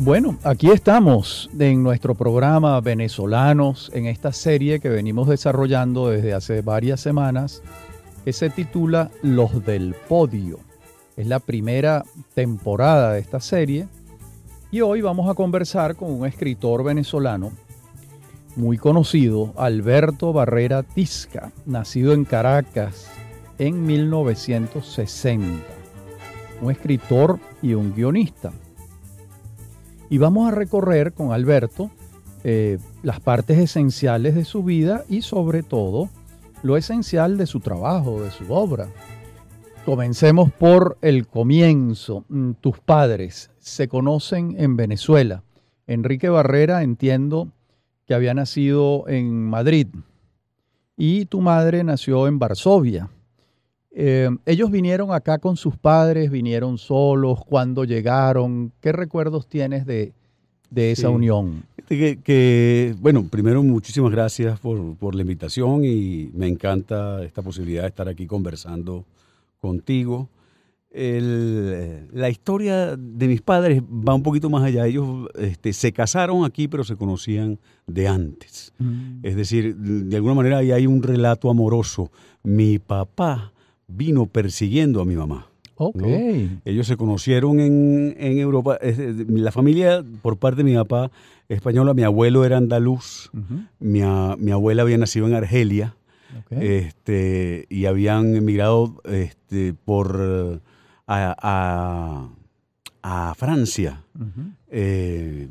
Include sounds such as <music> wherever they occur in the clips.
Bueno, aquí estamos en nuestro programa Venezolanos, en esta serie que venimos desarrollando desde hace varias semanas, que se titula Los del Podio. Es la primera temporada de esta serie y hoy vamos a conversar con un escritor venezolano muy conocido, Alberto Barrera Tisca, nacido en Caracas en 1960. Un escritor y un guionista y vamos a recorrer con Alberto eh, las partes esenciales de su vida y sobre todo lo esencial de su trabajo, de su obra. Comencemos por el comienzo. Mm, tus padres se conocen en Venezuela. Enrique Barrera entiendo que había nacido en Madrid y tu madre nació en Varsovia. Eh, ellos vinieron acá con sus padres, vinieron solos, cuando llegaron, ¿qué recuerdos tienes de, esa unión? Que, bueno, primero muchísimas gracias por, la invitación y me encanta esta posibilidad de estar aquí conversando contigo. la historia de mis padres va un poquito más allá. Ellos este, se casaron aquí, pero se conocían de antes. Mm. Es decir, de alguna manera ahí hay un relato amoroso. Mi papá vino persiguiendo a mi mamá. Ellos se conocieron en, Europa. La familia, por parte de mi papá, española, mi abuelo era andaluz, mi, abuela había nacido en Argelia este, y habían emigrado este, por a, Francia eh,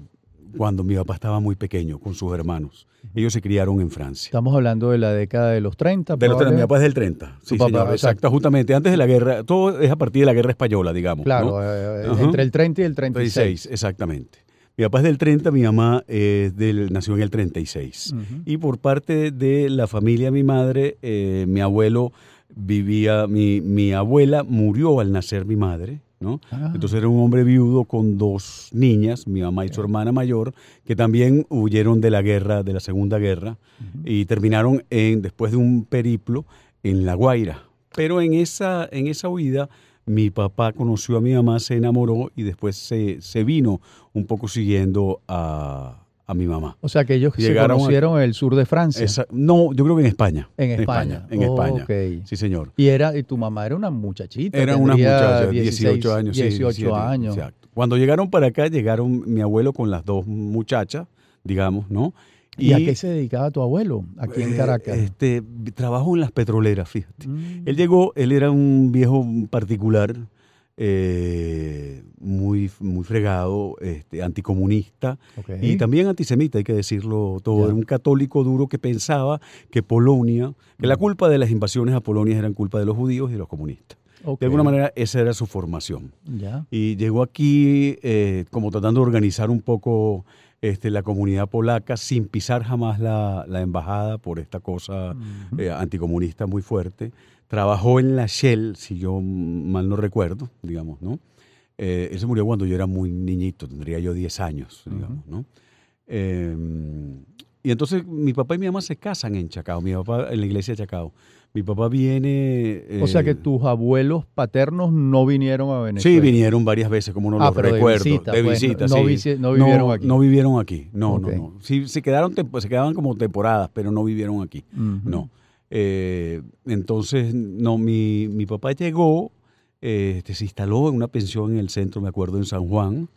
cuando mi papá estaba muy pequeño con sus hermanos. Ellos se criaron en Francia. Estamos hablando de la década de los 30. De los 30, mi papá es del 30. Sí, señor, exacto. Justamente antes de la guerra, todo es a partir de la guerra española, digamos. Claro, eh, entre el 30 y el 36. 36 exactamente. Mi papá es del 30, mi mamá del, nació en el 36. Y por parte de la familia de mi madre, eh, mi abuelo vivía, mi, mi abuela murió al nacer mi madre. Ah. Entonces era un hombre viudo con dos niñas, mi mamá y su hermana mayor, que también huyeron de la guerra, de la Segunda Guerra, y terminaron en, después de un periplo en La Guaira. Pero en esa, en esa huida, mi papá conoció a mi mamá, se enamoró y después se, se vino un poco siguiendo a, a mi mamá. O sea que ellos se conocieron en el sur de Francia. no, yo creo que en España. En España. En España. Sí, señor. Y era y tu mamá era una muchachita. Era una muchacha, 18 años. 18 años. Exacto. Cuando llegaron para acá, llegaron mi abuelo con las dos muchachas, digamos, ¿no? ¿Y, a qué se dedicaba tu abuelo aquí en eh, Caracas? Este, trabajó en las petroleras, fíjate. Mm. Él llegó, él era un viejo particular, eh, muy, muy fregado, este, anticomunista y también antisemita, hay que decirlo todo. Era un católico duro que pensaba que Polonia, que la culpa de las invasiones a Polonia eran culpa de los judíos y de los comunistas. De alguna manera esa era su formación. Y llegó aquí eh, como tratando de organizar un poco este, la comunidad polaca sin pisar jamás la, embajada por esta cosa eh, anticomunista muy fuerte. Trabajó en la Shell, si yo mal no recuerdo, digamos, ¿no? Eh, él se murió cuando yo era muy niñito, tendría yo 10 años, digamos, ¿no? Em, y entonces mi papá y mi mamá se casan en Chacao, mi papá en la iglesia de Chacao. Mi papá viene... o sea que eh, tus abuelos paternos no vinieron a Venezuela. Sí, vinieron varias veces, como no ah, lo recuerdo. De visita, de pues, sí. no, vivieron aquí. No vivieron aquí, no, no, no. Sí, se, quedaron, se quedaban como temporadas, pero no vivieron aquí, no. Eh, entonces, no, mi, mi papá llegó, este, se instaló en una pensión en el centro, me acuerdo, en San Juan,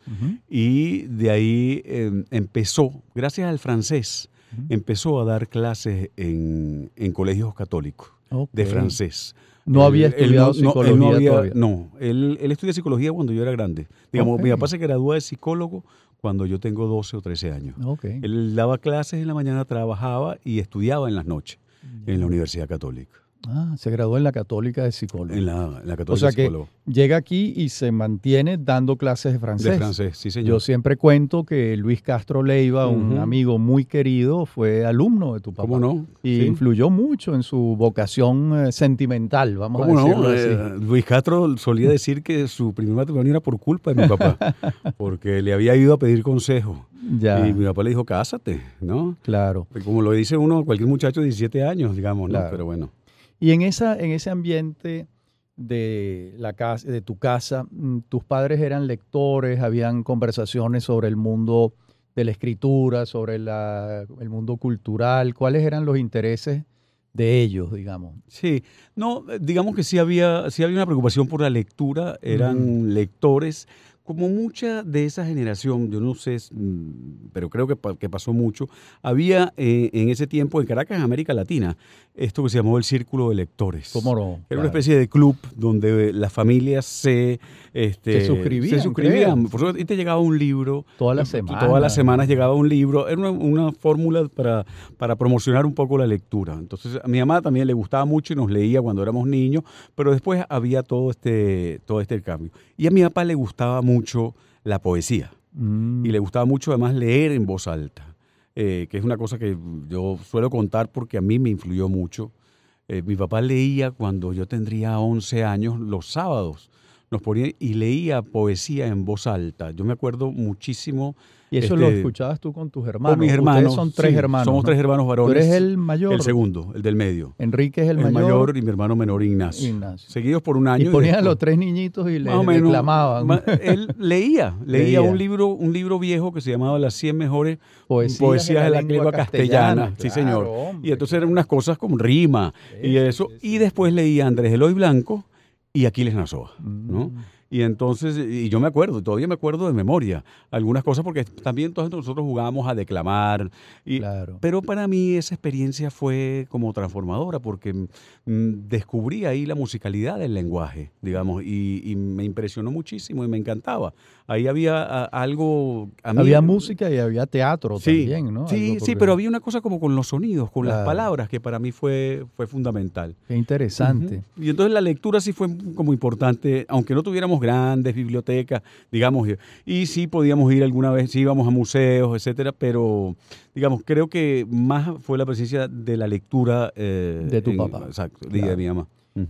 y de ahí em, empezó, gracias al francés, empezó a dar clases en, en colegios católicos de francés. No había estudiado psicología no, todavía. No, él, él estudia psicología cuando yo era grande. Digamos, mi papá se graduó de psicólogo cuando yo tengo 12 o 13 años. Él daba clases en la mañana, trabajaba y estudiaba en las noches en la Universidad Católica. Ah, se graduó en la Católica de Psicólogo. En la, Católica o sea que llega aquí y se mantiene dando clases de francés. De francés, sí, señor. Yo siempre cuento que Luis Castro Leiva, un amigo muy querido, fue alumno de tu papá. ¿Cómo no? Y influyó mucho en su vocación eh, sentimental, vamos a decirlo así. Eh, Luis Castro solía <laughs> decir que su primer matrimonio era por culpa de mi papá, porque le había ido a pedir consejo. Ya. Y mi papá le dijo, cásate, ¿no? Claro. Como lo dice uno, cualquier muchacho de 17 años, digamos, ¿no? Pero bueno. Y en, esa, en ese ambiente de, la casa, de tu casa, mm, tus padres eran lectores, habían conversaciones sobre el mundo de la escritura, sobre la, el mundo cultural, ¿cuáles eran los intereses de ellos, digamos? Sí, no, digamos que sí había, sí había una preocupación por la lectura, eran lectores. Como mucha de esa generación, yo no sé, mm, pero creo que, que pasó mucho, había eh, en ese tiempo en Caracas, en América Latina, esto que se llamó el Círculo de Lectores. ¿Cómo no? Era una especie de club donde las familias se, este, se suscribían. Se suscribían. Por y te llegaba un libro. Todas las semanas. Todas las semanas llegaba un libro. Era una, una fórmula para, para promocionar un poco la lectura. Entonces, a mi mamá también le gustaba mucho y nos leía cuando éramos niños, pero después había todo este, todo este cambio. Y a mi papá le gustaba mucho la poesía. Mm. Y le gustaba mucho además leer en voz alta. Eh, que es una cosa que yo suelo contar porque a mí me influyó mucho. Eh, mi papá leía cuando yo tendría 11 años los sábados. Nos ponía y leía poesía en voz alta. Yo me acuerdo muchísimo y eso lo Este, escuchabas tú con tus hermanos. con mis hermanos. Ustedes son tres sí, hermanos. Somos ¿no? tres hermanos varones. Tú eres el mayor. El segundo, el del medio. Enrique es el, El, mayor. mayor y mi hermano menor Ignacio. Ignacio. Seguidos por un año. y ponían a después- los tres niñitos y le reclamaban. ma- Él <laughs> leía, leía, Leía. un libro, un libro viejo que se llamaba Las 100 mejores Poesías poesías de la lengua castellana. Sí, Claro, señor. hombre, Y entonces eran unas cosas como rima y eso. sí. Y después leía Andrés Eloy Blanco y Aquiles Nazoa, ¿no? Mm. Y entonces, y yo me acuerdo, todavía me acuerdo de memoria algunas cosas porque también todos nosotros jugábamos a declamar. Y, Claro. Pero para mí esa experiencia fue como transformadora porque mm, descubrí ahí la musicalidad del lenguaje, digamos, y, y me impresionó muchísimo y me encantaba. Ahí había a- algo... a mí- Había música y había teatro Sí, también, ¿no? sí, sí, pero había una cosa como con los sonidos, con las palabras, que para mí fue, fue fundamental. Qué interesante. Y entonces la lectura sí fue como importante, aunque no tuviéramos grandes bibliotecas, digamos, y, sí podíamos ir alguna vez, sí íbamos a museos, etcétera, pero digamos, creo que más fue la presencia de la lectura eh, De tu en- papá. Exacto, Claro. de mi mamá.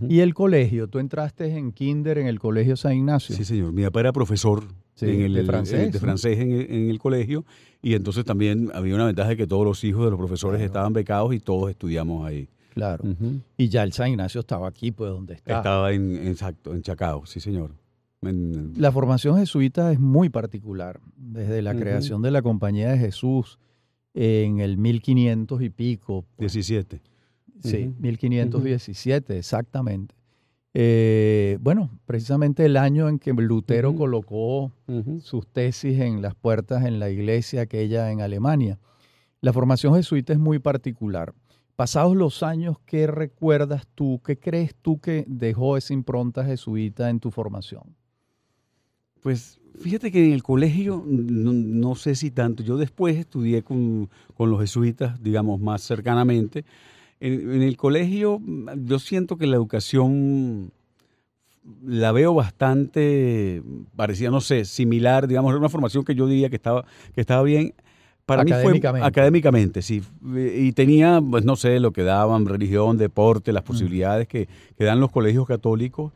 Y el colegio, tú entraste en kinder en el colegio San Ignacio. Sí, señor. Mi papá era profesor Sí, en el, de francés, de francés en, el, en el colegio y entonces también había una ventaja de que todos los hijos de los profesores Claro. estaban becados y todos estudiamos ahí. Claro. Y ya el San Ignacio estaba aquí, pues donde está. Estaba en- exacto, en Chacao, sí, señor. En- La formación jesuita es muy particular. Desde la creación de la Compañía de Jesús en el 1500 y pico. pues, 17. Sí, Ujú. 1517, exactamente. Eh, bueno, precisamente el año en que Lutero colocó sus tesis en las puertas en la iglesia aquella en Alemania. La formación jesuita es muy particular. Pasados los años, ¿qué recuerdas tú? ¿Qué crees tú que dejó esa impronta jesuita en tu formación? Pues fíjate que en el colegio, no, no sé si tanto, yo después estudié con, con los jesuitas, digamos, más cercanamente. En, en el colegio yo siento que la educación la veo bastante parecida, no sé, similar, digamos, era una formación que yo diría que estaba, que estaba bien. Para mí fue académicamente, sí. Y tenía, pues no sé, lo que daban, religión, deporte, las posibilidades que, que dan los colegios católicos.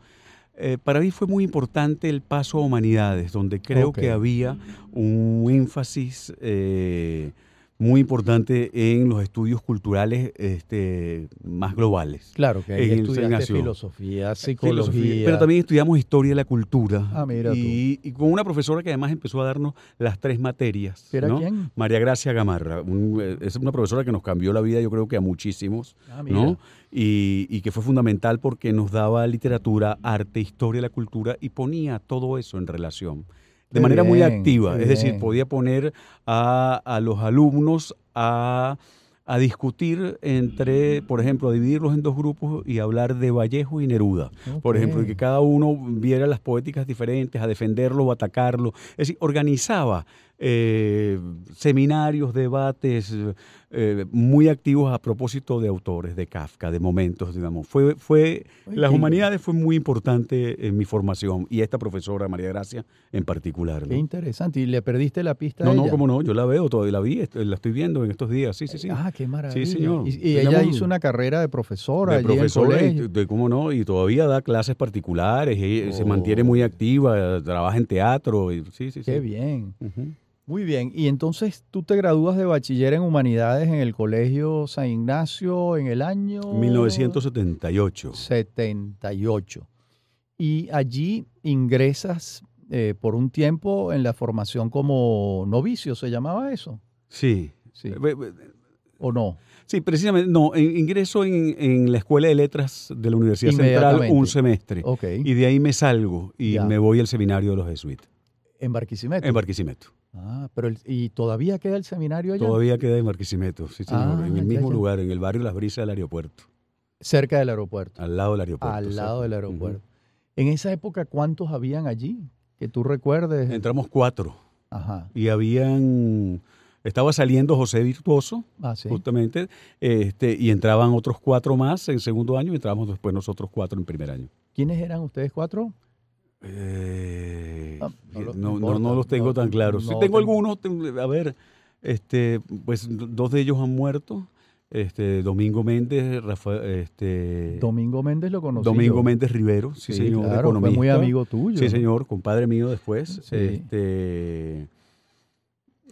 Eh, para mí fue muy importante el paso a humanidades, donde creo Ok. que había un énfasis eh, muy importante en los estudios culturales este, más globales. Claro que ahí En estudiaste filosofía, psicología. Filosofía, Pero también estudiamos historia de la cultura. Ah, mira tú. y, y con una profesora que además empezó a darnos las tres materias. ¿Era ¿no? quién? María Gracia Gamarra. un- eh, es una profesora que nos cambió la vida, yo creo que a muchísimos. Ah, mira. ¿no? Y, y que fue fundamental porque nos daba literatura, arte, historia de la cultura y ponía todo eso en relación. De Qué manera muy activa, es decir, bien. podía poner a, a los alumnos a, a discutir entre, por ejemplo, a dividirlos en dos grupos y hablar de Vallejo y Neruda, por ejemplo, y que cada uno viera las poéticas diferentes, a defenderlo o atacarlo. Es decir, organizaba eh, seminarios, debates eh, muy activos a propósito de autores, de Kafka, de momentos, digamos. Fue, fue, las humanidades fue muy importante en mi formación y esta profesora, María Gracia, en particular. ¿no? Qué interesante. ¿Y le perdiste la pista No, a no, cómo no, yo la veo, todavía la vi, est- la estoy viendo en estos días, sí, sí, sí. Ah, qué maravilla. señor. Y, y ella hizo una carrera de profesora de allí en el profesora, y de cómo no, y todavía da clases particulares, se Oh. mantiene muy activa, trabaja en teatro, y, sí, sí, sí. Qué bien. Muy bien. Y entonces tú te gradúas de bachiller en humanidades en el Colegio San Ignacio en el año 1978. 78. y allí ingresas eh, por un tiempo en la formación como novicio, ¿se llamaba eso? Sí. Sí. ¿O no? Sí, precisamente, no, ingreso en, en la Escuela de Letras de la Universidad Central un semestre. Ok. Y de ahí me salgo y Ya. me voy al seminario de los jesuitas, En Barquisimeto. en Barquisimeto. Ah, pero el- ¿y todavía queda el seminario allá? Todavía queda en Barquisimeto, sí señor, Ah, en el mismo ya. lugar, en el barrio Las Brisas del aeropuerto, Cerca del aeropuerto. al lado del aeropuerto. al lado del aeropuerto. En esa época, ¿cuántos habían allí? Que tú recuerdes. Entramos cuatro Ajá. y habían, estaba saliendo José Virtuoso, Ah, sí. justamente, este, y entraban otros cuatro más en segundo año y entramos después nosotros cuatro en primer año. ¿Quiénes eran ustedes cuatro? Eh, no no, los tengo tan claros. Sí tengo tengo- algunos, a ver, este, pues dos de ellos han muerto. Este, Domingo Méndez, Rafael, este, Domingo Méndez lo conocí. Domingo. Méndez Rivero, sí, señor, claro, fue muy amigo tuyo. Sí, señor, compadre mío después. Sí. Este,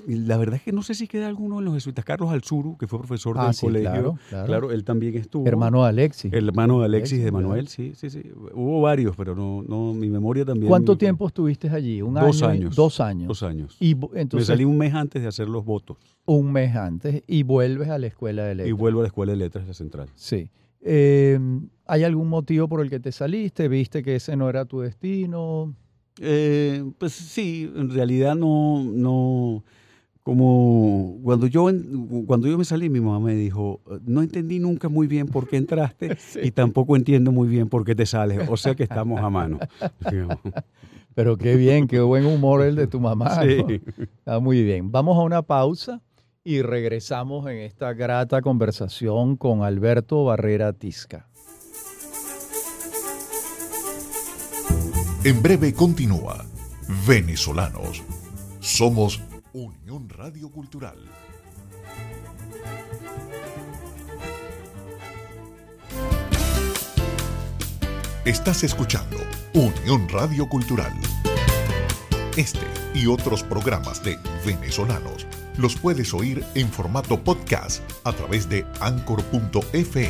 la verdad es que no sé si queda alguno en los jesuitas. Carlos Alzuru, que fue profesor Ah, del sí, colegio. claro, claro. él también estuvo. Hermano de Alexis. Hermano de Alexis Alexis, de Manuel, sí, sí, sí. Hubo varios, pero no, no, mi memoria también. ¿Cuánto tiempo estuviste allí? ¿Un Dos año y- años. Dos años. Dos años. Y entonces, Me salí un mes antes de hacer los votos un mes antes y vuelves a la escuela de y letras. vuelvo a la Escuela de Letras de la Central. Sí. Eh, ¿Hay algún motivo por el que te saliste? ¿Viste que ese no era tu destino? Eh, pues sí, en realidad no, no, como cuando yo, cuando yo me salí, mi mamá me dijo, no entendí nunca muy bien por qué entraste <laughs> y tampoco entiendo muy bien por qué te sales, o sea que estamos a mano. <laughs> Pero qué bien, qué buen humor el de tu mamá. ¿no? Sí. Está muy bien. Vamos a una pausa y regresamos en esta grata conversación con Alberto Barrera Tisca. En breve continúa Venezolanos. Somos Unión Radio Cultural. Estás escuchando Unión Radio Cultural. Este y otros programas de Venezolanos los puedes oír en formato podcast a través de anchor.fm.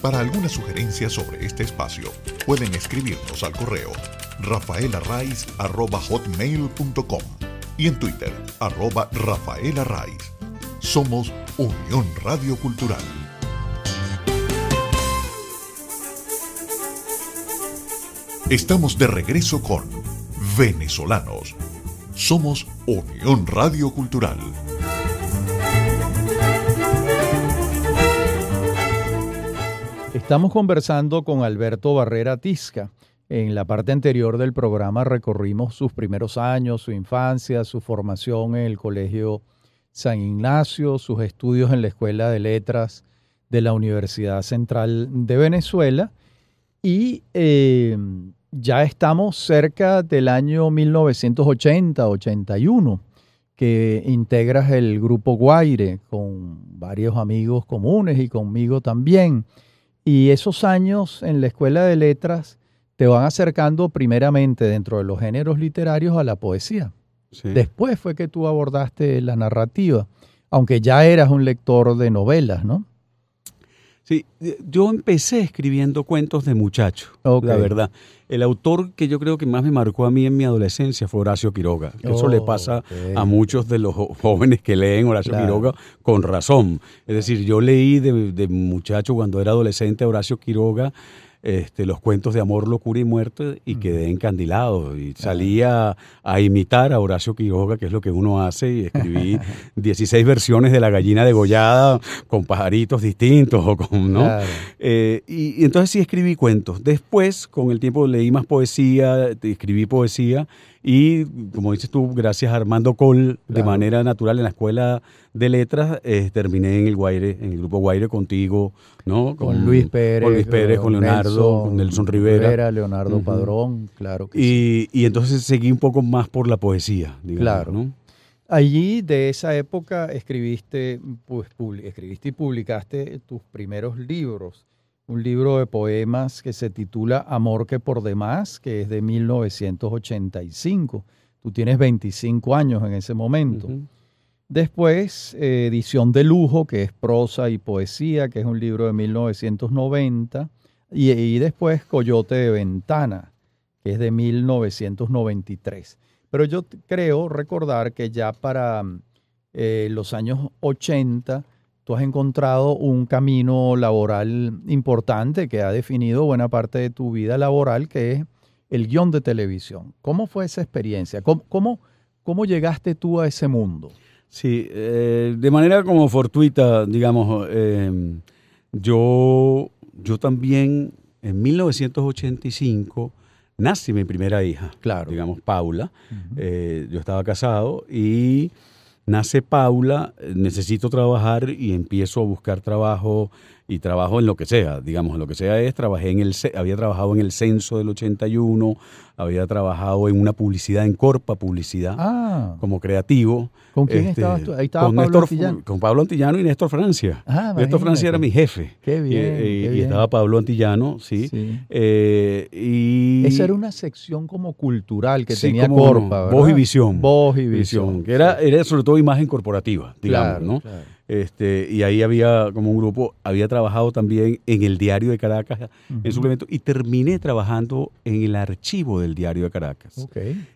Para alguna sugerencia sobre este espacio, pueden escribirnos al correo rafaelarraiz.hotmail.com y en Twitter, arroba rafaelarraiz. Somos Unión Radio Cultural. Estamos de regreso con Venezolanos. Somos Unión Radio Cultural. Estamos conversando con Alberto Barrera Tisca. En la parte anterior del programa recorrimos sus primeros años, su infancia, su formación en el Colegio San Ignacio, sus estudios en la Escuela de Letras de la Universidad Central de Venezuela y eh, ya estamos cerca del año 1980-81 que integras el grupo Guaire con varios amigos comunes y conmigo también. Y esos años en la Escuela de Letras te van acercando primeramente dentro de los géneros literarios a la poesía. Sí. Después fue que tú abordaste la narrativa, aunque ya eras un lector de novelas, ¿no? Sí, eh, yo empecé escribiendo cuentos de muchacho, la verdad. El autor que yo creo que más me marcó a mí en mi adolescencia fue Horacio Quiroga. que Eso le pasa a muchos de los jóvenes que leen Horacio Claro. Quiroga con razón. Es decir, yo leí de, de muchacho cuando era adolescente a Horacio Quiroga este, los cuentos de amor, locura y muerte y quedé encandilado y salía a imitar a Horacio Quiroga, que es lo que uno hace, y escribí <laughs> 16 versiones de La gallina degollada con pajaritos distintos o con, ¿no? Claro. Eh, y, y entonces sí escribí cuentos. Después, con el tiempo, leí más poesía, escribí poesía y, como dices tú, gracias a Armando Col, de manera natural en la escuela de letras, eh, terminé en el Guaire, en el grupo Guaire contigo, ¿no? Con, Luis Pérez, Con Luis Pérez, con Leonardo, con Nelson Rivera. Leonardo. Padrón, claro que sí. Y, y entonces seguí un poco más por la poesía, digamos, Claro. ¿no? Allí de esa época escribiste, pues, escribiste y publicaste tus primeros libros. Un libro de poemas que se titula Amor que por demás, que es de 1985. Tú tienes 25 años en ese momento. Después, eh, edición de lujo, que es prosa y poesía, que es un libro de 1990. Y, y después, Coyote de Ventana, que es de 1993. Pero yo creo recordar que ya para eh, los años 80 tú has encontrado un camino laboral importante que ha definido buena parte de tu vida laboral, que es el guion de televisión. ¿Cómo fue esa experiencia? ¿Cómo, cómo, llegaste tú a ese mundo? Sí, eh, de manera como fortuita, digamos, em, yo, yo también en 1985 nace mi primera hija, claro. digamos, Paula. Eh, yo estaba casado y nace Paula, necesito trabajar y empiezo a buscar trabajo y trabajo en lo que sea, digamos, en lo que sea es, trabajé en el, había trabajado en el censo del 81, había trabajado en una publicidad, en Corpa Publicidad, ah. como creativo. ¿Con quién este, estabas tú? Ahí estaba con Pablo Antillano. Con Pablo Antillano y Néstor Francia. Ah, Néstor Francia era mi jefe. Qué bien. Y, estaba Pablo Antillano, sí. Eh, y... Esa era una sección como cultural que tenía Corpa, Voz y visión. Voz y visión. que era, era sobre todo imagen corporativa, digamos, ¿no? Este, y ahí había como un grupo, había trabajado también en el diario de Caracas en suplemento y terminé trabajando en el archivo del diario de Caracas.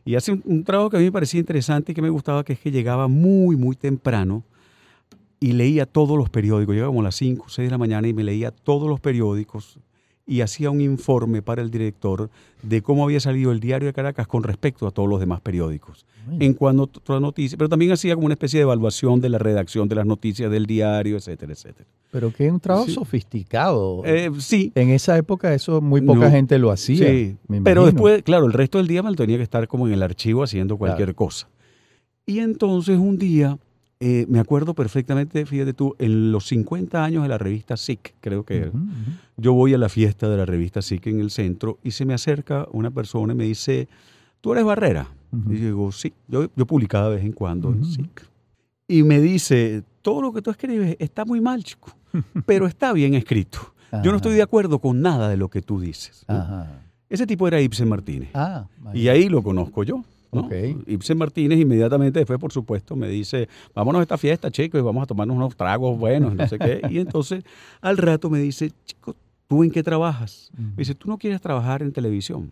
Y hace un, trabajo que a mí me parecía interesante y que me gustaba, que es que llegaba muy, muy temprano y leía todos los periódicos. Llegaba como a las 5 o 6 de la mañana y me leía todos los periódicos y hacía un informe para el director de cómo había salido el diario de Caracas con respecto a todos los demás periódicos. En cuanto a las noticias, pero también hacía como una especie de evaluación de la redacción de las noticias del diario, etcétera, etcétera. Pero que un trabajo sofisticado. Eh, sí. En esa época eso muy poca gente lo hacía. Sí. pero después, claro, el resto del día me tenía que estar como en el archivo haciendo cualquier cosa. Y entonces un día eh, me acuerdo perfectamente, fíjate tú, en los 50 años de la revista SIC, creo que era, yo voy a la fiesta de la revista SIC en el centro y se me acerca una persona y me dice, ¿tú eres Barrera? Y yo digo, sí, yo, yo publicaba de vez en cuando en SIC. Y me dice, todo lo que tú escribes está muy mal, chico, pero <laughs> está bien escrito. Yo no estoy de acuerdo con nada de lo que tú dices. Ese tipo era Ibsen Martínez. Ah, y ahí lo conozco yo. Ibsen Martínez inmediatamente después, por supuesto, me dice, vámonos a esta fiesta, chicos, y vamos a tomarnos unos tragos buenos, no sé qué. Y <laughs> entonces, al rato me dice, chico, ¿tú en qué trabajas? Me dice, tú no quieres trabajar en televisión.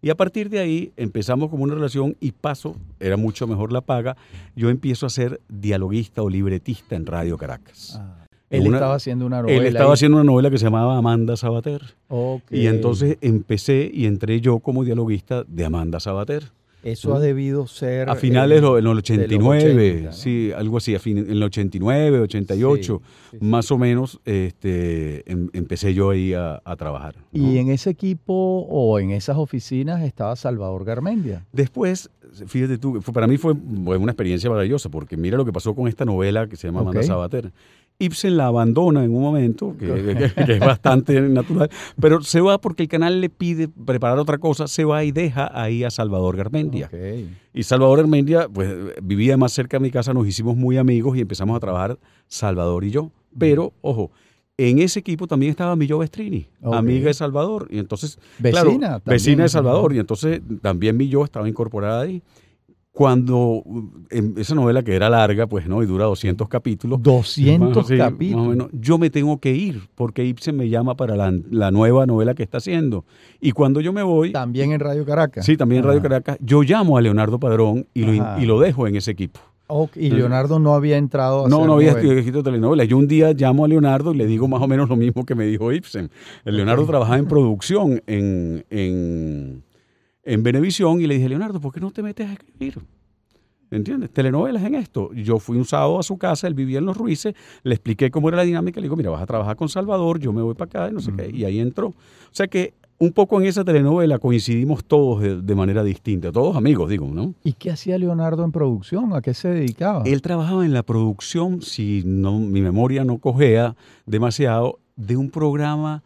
Y a partir de ahí empezamos como una relación y paso, era mucho mejor la paga, yo empiezo a ser dialoguista o libretista en Radio Caracas. Ah. Él estaba haciendo una novela. Él estaba haciendo una novela que se llamaba Amanda Sabater. Y entonces empecé y entré yo como dialoguista de Amanda Sabater. Eso ha debido ser... A finales de en el 89, sí, algo así, en el 89, 88, más o menos, este, em, empecé yo ahí a, trabajar. ¿Y en ese equipo o en esas oficinas estaba Salvador Garmendia? Después, fíjate tú, para mí fue una experiencia maravillosa, porque mira lo que pasó con esta novela que se llama Amanda Sabater. Ibsen la abandona en un momento, que, es bastante <laughs> natural, pero se va porque el canal le pide preparar otra cosa, se va y deja ahí a Salvador Garmendia. Y Salvador Garmendia, pues vivía más cerca de mi casa, nos hicimos muy amigos y empezamos a trabajar Salvador y yo. Pero, ojo, en ese equipo también estaba Millo Bestrini, amiga de Salvador. Y entonces, vecina, vecina de Salvador. Y entonces también Millo estaba incorporada ahí cuando esa novela que era larga, pues no, y dura 200 capítulos. 200 capítulos. yo me tengo que ir porque Ibsen me llama para la, nueva novela que está haciendo. Y cuando yo me voy... También en Radio Caracas. Sí, también en Radio Caracas. Yo llamo a Leonardo Padrón y lo, y lo dejo en ese equipo. y Leonardo no había entrado a No, no había escrito telenovela. Yo un día llamo a Leonardo y le digo más o menos lo mismo que me dijo Ibsen. El Leonardo trabajaba en producción en, en en Venevisión y le dije, Leonardo, ¿por qué no te metes a escribir? ¿Entiendes? Telenovelas en esto. Yo fui un sábado a su casa, él vivía en Los Ruices, le expliqué cómo era la dinámica, le digo, mira, vas a trabajar con Salvador, yo me voy para acá, y no sé qué, y ahí entró. O sea que un poco en esa telenovela coincidimos todos de, manera distinta, todos amigos, digo, ¿no? ¿Y qué hacía Leonardo en producción? ¿A qué se dedicaba? Él trabajaba en la producción, si no, mi memoria no cogea demasiado, de un programa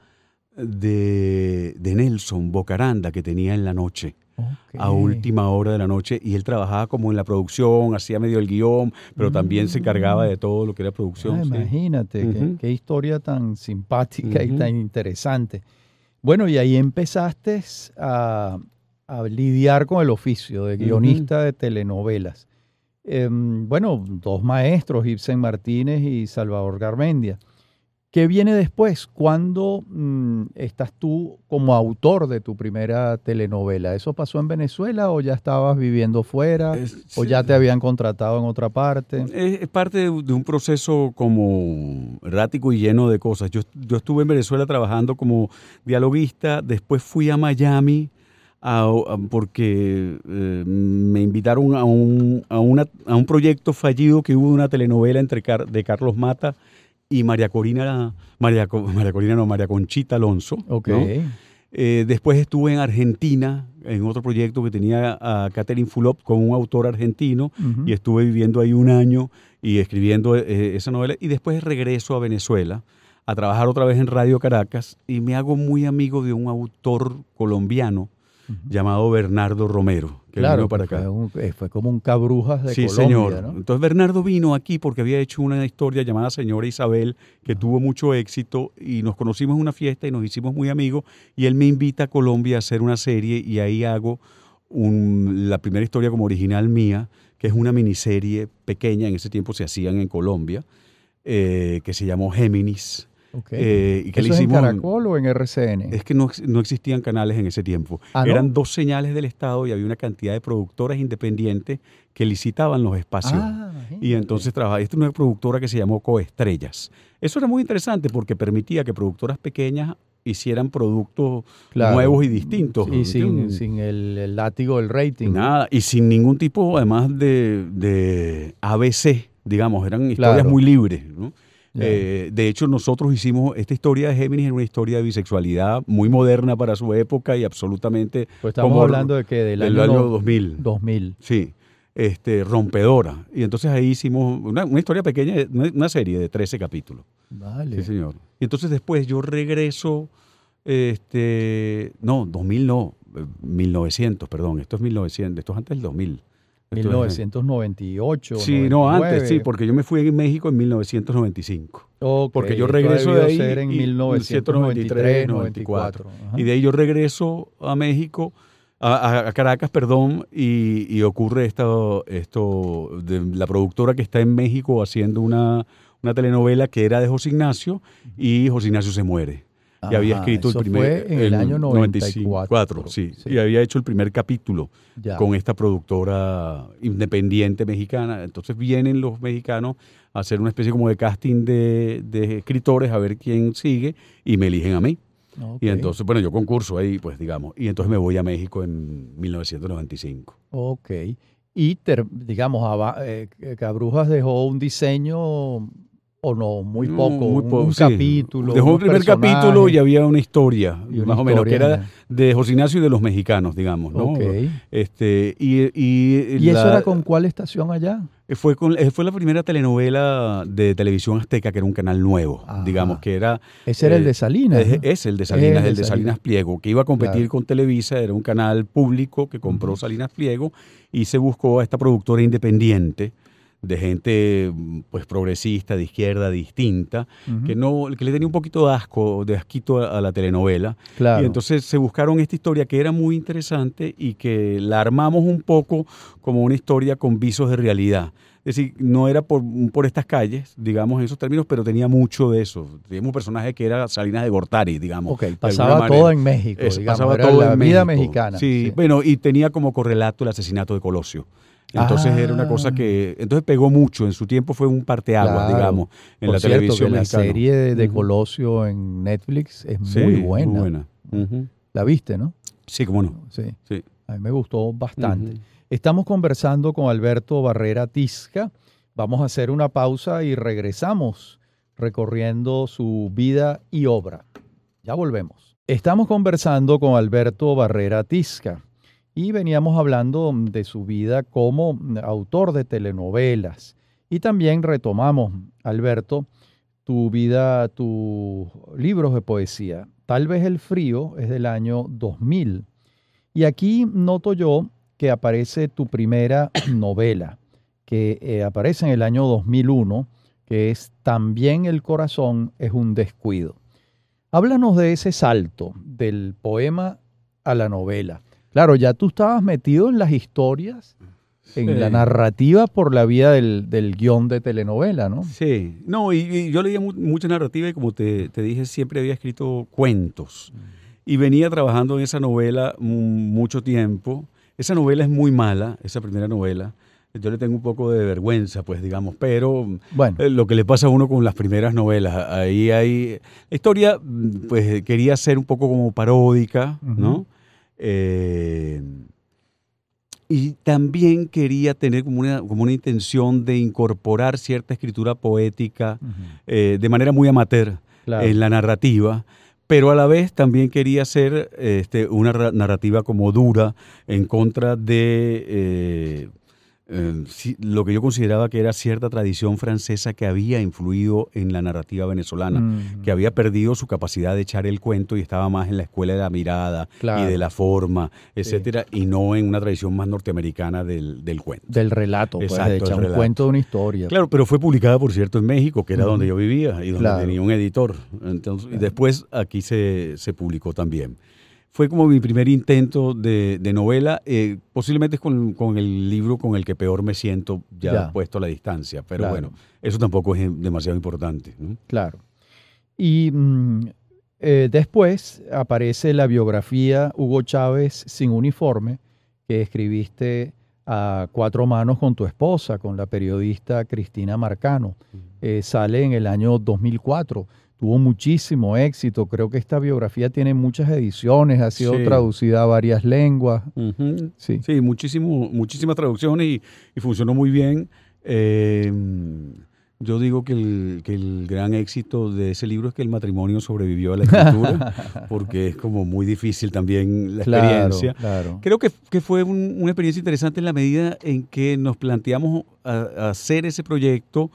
de, Nelson Bocaranda que tenía en la noche. a última hora de la noche y él trabajaba como en la producción, hacía medio el guion, pero también se encargaba de todo lo que era producción. Ah, imagínate, qué, historia tan simpática y tan interesante. Bueno, y ahí empezaste a, lidiar con el oficio de guionista de telenovelas. Em, bueno, dos maestros, Ibsen Martínez y Salvador Garmendia. ¿Qué viene después? ¿Cuándo mm, estás tú como autor de tu primera telenovela? ¿Eso pasó en Venezuela o ya estabas viviendo fuera Es- o ya te habían contratado en otra parte? Es, es parte de, de un proceso como errático y lleno de cosas. Yo, yo estuve en Venezuela trabajando como dialoguista, después fui a Miami a- a- porque eh, me invitaron a un, a, una- a un proyecto fallido que hubo de una telenovela entre Car- de Carlos Mata y María Corina, María, María Corina no, María Conchita Alonso. Ok. ¿no? Eh, después estuve en Argentina en otro proyecto que tenía a Catherine Fulop con un autor argentino Ujú. y estuve viviendo ahí un año y escribiendo eh, esa novela y después regreso a Venezuela a trabajar otra vez en Radio Caracas y me hago muy amigo de un autor colombiano Ujú. llamado Bernardo Romero, que Claro, vino para fue, acá. un- eh, fue como un cabrujas de Sí, Colombia, señor. ¿no? Entonces Bernardo vino aquí porque había hecho una historia llamada Señora Isabel que tuvo mucho éxito y nos conocimos en una fiesta y nos hicimos muy amigos y él me invita a Colombia a hacer una serie y ahí hago un- la primera historia como original mía, que es una miniserie pequeña, en ese tiempo se hacían en Colombia, eh, que se llamó Géminis. Ok. eh, y que le ¿Eso es en Caracol o en RCN? es que no, no existían canales en ese tiempo. Ah, ¿no? Eran dos señales del Estado y había una cantidad de productoras independientes que licitaban los espacios. Ah, Y entonces trabajaba. Esta es una productora que se llamó Coestrellas. Eso era muy interesante porque permitía que productoras pequeñas hicieran productos Claro. nuevos y distintos. Y sin, el, el látigo del rating. Nada, y sin ningún tipo, además de, de ABC, digamos, eran historias Claro. muy libres. ¿no? Eh, de hecho, nosotros hicimos esta historia de Géminis, era una historia de bisexualidad muy moderna para su época y absolutamente pues estamos como hablando de que del, del año, año no- 2000. 2000. Sí, este, rompedora. Y entonces ahí hicimos una, una historia pequeña, una, serie de 13 capítulos. Vale. Sí, señor. Y entonces después yo regreso, este, no, 2000 no, eh, 1900, perdón, esto es 1900, esto es antes del 2000. Esto es- 1998. Sí, no, 99. antes, sí, porque yo me fui en México en 1995. Ok, porque yo regreso de ahí ser en y 1993, 94. 94. Ajá. Y de ahí yo regreso a México, a, a- a Caracas, perdón, y, y ocurre esto, esto de la productora que está en México haciendo una, una telenovela que era de José Ignacio y José Ignacio se muere. Y había escrito el primer... fue en el año 94. sí, Sí. Y había hecho el primer capítulo Ya. con esta productora independiente mexicana. Entonces vienen los mexicanos a hacer una especie como de casting de, de escritores a ver quién sigue y me eligen a mí. Y entonces, bueno, yo concurso ahí, pues digamos, y entonces me voy a México en 1995. Ok. Y, ter- digamos, eh, Cabrujas dejó un diseño, o no, muy No, poco, muy un, poco, un sí. capítulo. Dejó el unos primer capítulo y había una historia, una más o menos, que era de José Ignacio y de los mexicanos, digamos, ¿no? Ok. Este, y, y, ¿Y eso era con cuál estación allá? Fue, con, eh, fue la primera telenovela de televisión azteca, que era un canal nuevo, Ajá. digamos, que era... Ese era el Eh, de Salinas. Es, el de Salinas, El de el de Salinas Salinas. Pliego, que iba a competir Claro. con Televisa, era un canal público que compró. Salinas Pliego y se buscó a esta productora independiente de gente mm, pues progresista, de izquierda, distinta, que no que le tenía un poquito de asco, de asquito a, a la telenovela. Claro. Y entonces se buscaron esta historia que era muy interesante y que la armamos un poco como una historia con visos de realidad. Es decir, no era por, por estas calles, digamos, en esos términos, pero tenía mucho de eso. Teníamos un personaje que era Salinas de Gortari, digamos. Ok, pasaba todo en México, digamos, pasaba era todo la en vida México. mexicana. Sí, sí. bueno, y tenía como correlato el asesinato de Colosio. Entonces era una cosa Ah. que, entonces pegó mucho, en su tiempo fue un parteaguas, Claro. digamos, en Por la cierto, televisión que la serie de. Colosio en Netflix es Sí, muy buena. Muy buena. Ujú. La viste, ¿no? Sí, cómo no. Sí. Sí. A mí me gustó bastante. Estamos conversando con Alberto Barrera Tisca. Vamos a hacer una pausa y regresamos recorriendo su vida y obra. Ya volvemos. Estamos conversando con Alberto Barrera Tisca y veníamos hablando de su vida como autor de telenovelas. Y también retomamos, Alberto, tu vida, tus libros de poesía. Tal vez el frío es del año 2000. Y aquí noto yo que aparece tu primera <clears throat> novela, que eh, aparece en el año 2001, que es También el corazón es un descuido. Háblanos de ese salto del poema a la novela. Claro, ya tú estabas metido en las historias en la narrativa por la vía del, del guion de telenovela, ¿no? Sí, no, y, y yo leía mu- mucha narrativa y como te, te dije, siempre había escrito cuentos. Y venía trabajando en esa novela mu- mucho tiempo. Esa novela es muy mala, esa primera novela. Yo le tengo un poco de vergüenza, pues digamos, pero Bueno, eh, lo que le pasa a uno con las primeras novelas, ahí hay... La historia, mm, pues quería ser un poco como paródica, ¿no? Eh, y también quería tener como una, como una intención de incorporar cierta escritura poética eh, de manera muy amateur claro. en la narrativa, pero a la vez también quería hacer este, una ra- narrativa como dura en contra de eh, eh, sí, lo que yo consideraba que era cierta tradición francesa que había influido en la narrativa venezolana, Mm, que había perdido su capacidad de echar el cuento y estaba más en la escuela de la mirada Claro. y de la forma, etcétera, y no en una tradición más norteamericana del, del cuento. del relato, pues, Exacto, de el echar un relato. cuento de una historia. Claro, pero fue publicada, por cierto, en México, que era donde yo vivía y donde Claro. tenía un editor. Entonces, y después aquí se, se publicó también. Fue como mi primer intento de, de novela, eh, posiblemente es con, con el libro con el que peor me siento ya, Ya. puesto a la distancia, pero Claro. bueno, eso tampoco es demasiado importante. ¿no? Claro. Y mm, eh, después aparece la biografía Hugo Chávez sin uniforme, que escribiste a cuatro manos con tu esposa, con la periodista Cristina Marcano. Eh, sale en el año 2004. Tuvo muchísimo éxito. Creo que esta biografía tiene muchas ediciones, ha sido Sí. traducida a varias lenguas. Sí. Sí, muchísimo, muchísimas traducciones y, y funcionó muy bien. Eh, yo digo que el, que el gran éxito de ese libro es que el matrimonio sobrevivió a la escritura, <laughs> porque es como muy difícil también la Claro, experiencia. claro. Creo que, que fue un- una experiencia interesante en la medida en que nos planteamos a- a hacer ese proyecto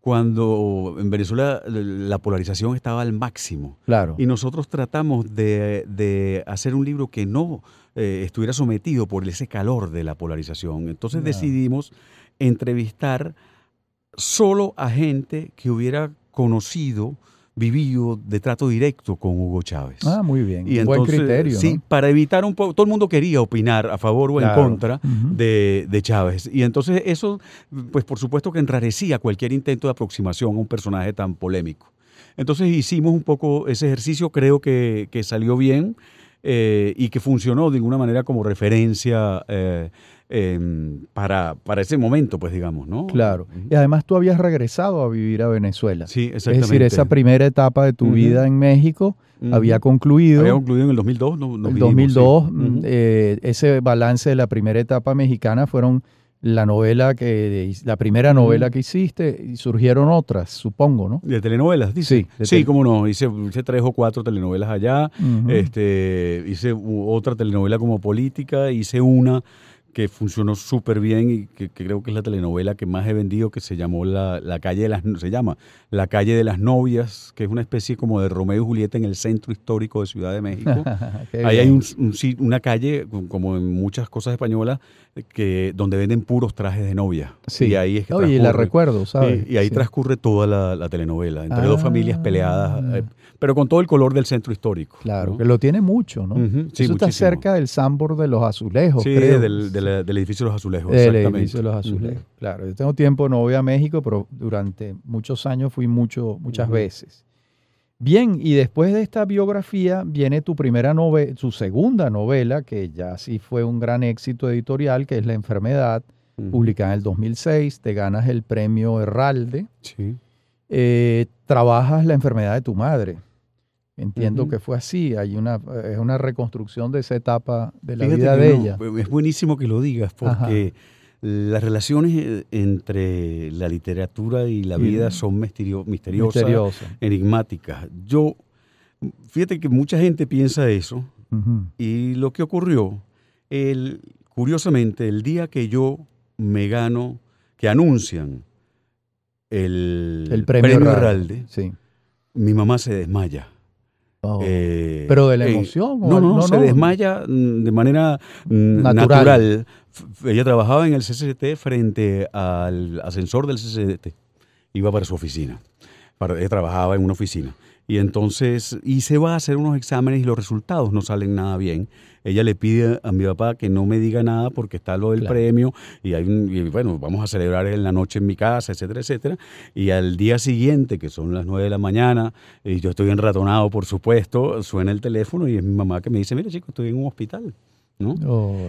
cuando en Venezuela la polarización estaba al máximo. Claro. Y nosotros tratamos de, de hacer un libro que no eh, estuviera sometido por ese calor de la polarización. Entonces decidimos entrevistar solo a gente que hubiera conocido, vivido de trato directo con Hugo Chávez. Ah, muy bien. Y Buen entonces, criterio. Sí, ¿no? para evitar un poco, todo el mundo quería opinar a favor o Claro. en contra de, de Chávez. Y entonces eso, pues por supuesto que enrarecía cualquier intento de aproximación a un personaje tan polémico. Entonces hicimos un poco ese ejercicio, creo que, que salió bien eh, y que funcionó de alguna manera como referencia eh, em, para, para ese momento, pues digamos, ¿no? Claro. Y además tú habías regresado a vivir a Venezuela. Sí, Es exactamente. decir, esa primera etapa de tu vida en México había concluido. Había concluido en el 2002. no- nos el vinimos, 2002, sí. mm, eh, ese balance de la primera etapa mexicana fueron la novela que, la primera novela que hiciste y surgieron otras, supongo, ¿no? De telenovelas, dice. Sí, Sí, cómo no. Hice, hice tres o cuatro telenovelas allá. Este, hice otra telenovela como política. Hice una que funcionó súper bien y que, que creo que es la telenovela que más he vendido, que se llamó la, la calle de las se llama La calle de las novias, que es una especie como de Romeo y Julieta en el centro histórico de Ciudad de México. <laughs> Ahí hay un, un una calle, como en muchas cosas españolas, que, donde venden puros trajes de novia. Sí. Y ahí es que Oye, la transcurre. recuerdo, ¿sabes? Y ahí Sí. transcurre toda la, la telenovela, entre dos familias Ah. peleadas, eh, pero con todo el color del centro histórico. Claro, ¿no? que lo tiene mucho, ¿no? Sí, Eso está cerca del Sambor de los Azulejos, Sí, creo. del, del edificio de los azulejos. Del exactamente. edificio de los azulejos, claro. Yo tengo tiempo, no voy a México, pero durante muchos años fui mucho, muchas veces. Bien, y después de esta biografía viene tu primera novela, su segunda novela, que ya sí fue un gran éxito editorial, que es La enfermedad, publicada en el 2006. Te ganas el premio Herralde. Sí. Eh, trabajas la enfermedad de tu madre. Entiendo que fue así. Hay una, es una reconstrucción de esa etapa de la Fíjate vida de no, ella. Es buenísimo que lo digas porque las relaciones eh, entre la literatura y la vida son misterio- misteriosas, Misteriosa. enigmáticas. Yo, fíjate que mucha gente piensa eso y lo que ocurrió, el, curiosamente, el día que yo me gano, que anuncian el, El premio, Sí. mi mamá se desmaya. Oh. Eh, ¿Pero de la emoción No, no? No, se no. desmaya mm, de manera mm, Natural. Ella trabajaba en el CCT frente al ascensor del CCT. Iba para su oficina. Para- ella trabajaba en una oficina. Y entonces, y se va a hacer unos exámenes y los resultados no salen nada bien. Ella le pide a mi papá que no me diga nada porque está lo del Claro. premio y, hay un- y bueno, vamos a celebrar en la noche en mi casa, etcétera, etcétera. Y al día siguiente, que son las 9 de la mañana, y yo estoy enratonado, por supuesto, suena el teléfono y es mi mamá que me dice, mira chico, estoy en un hospital. ¿No?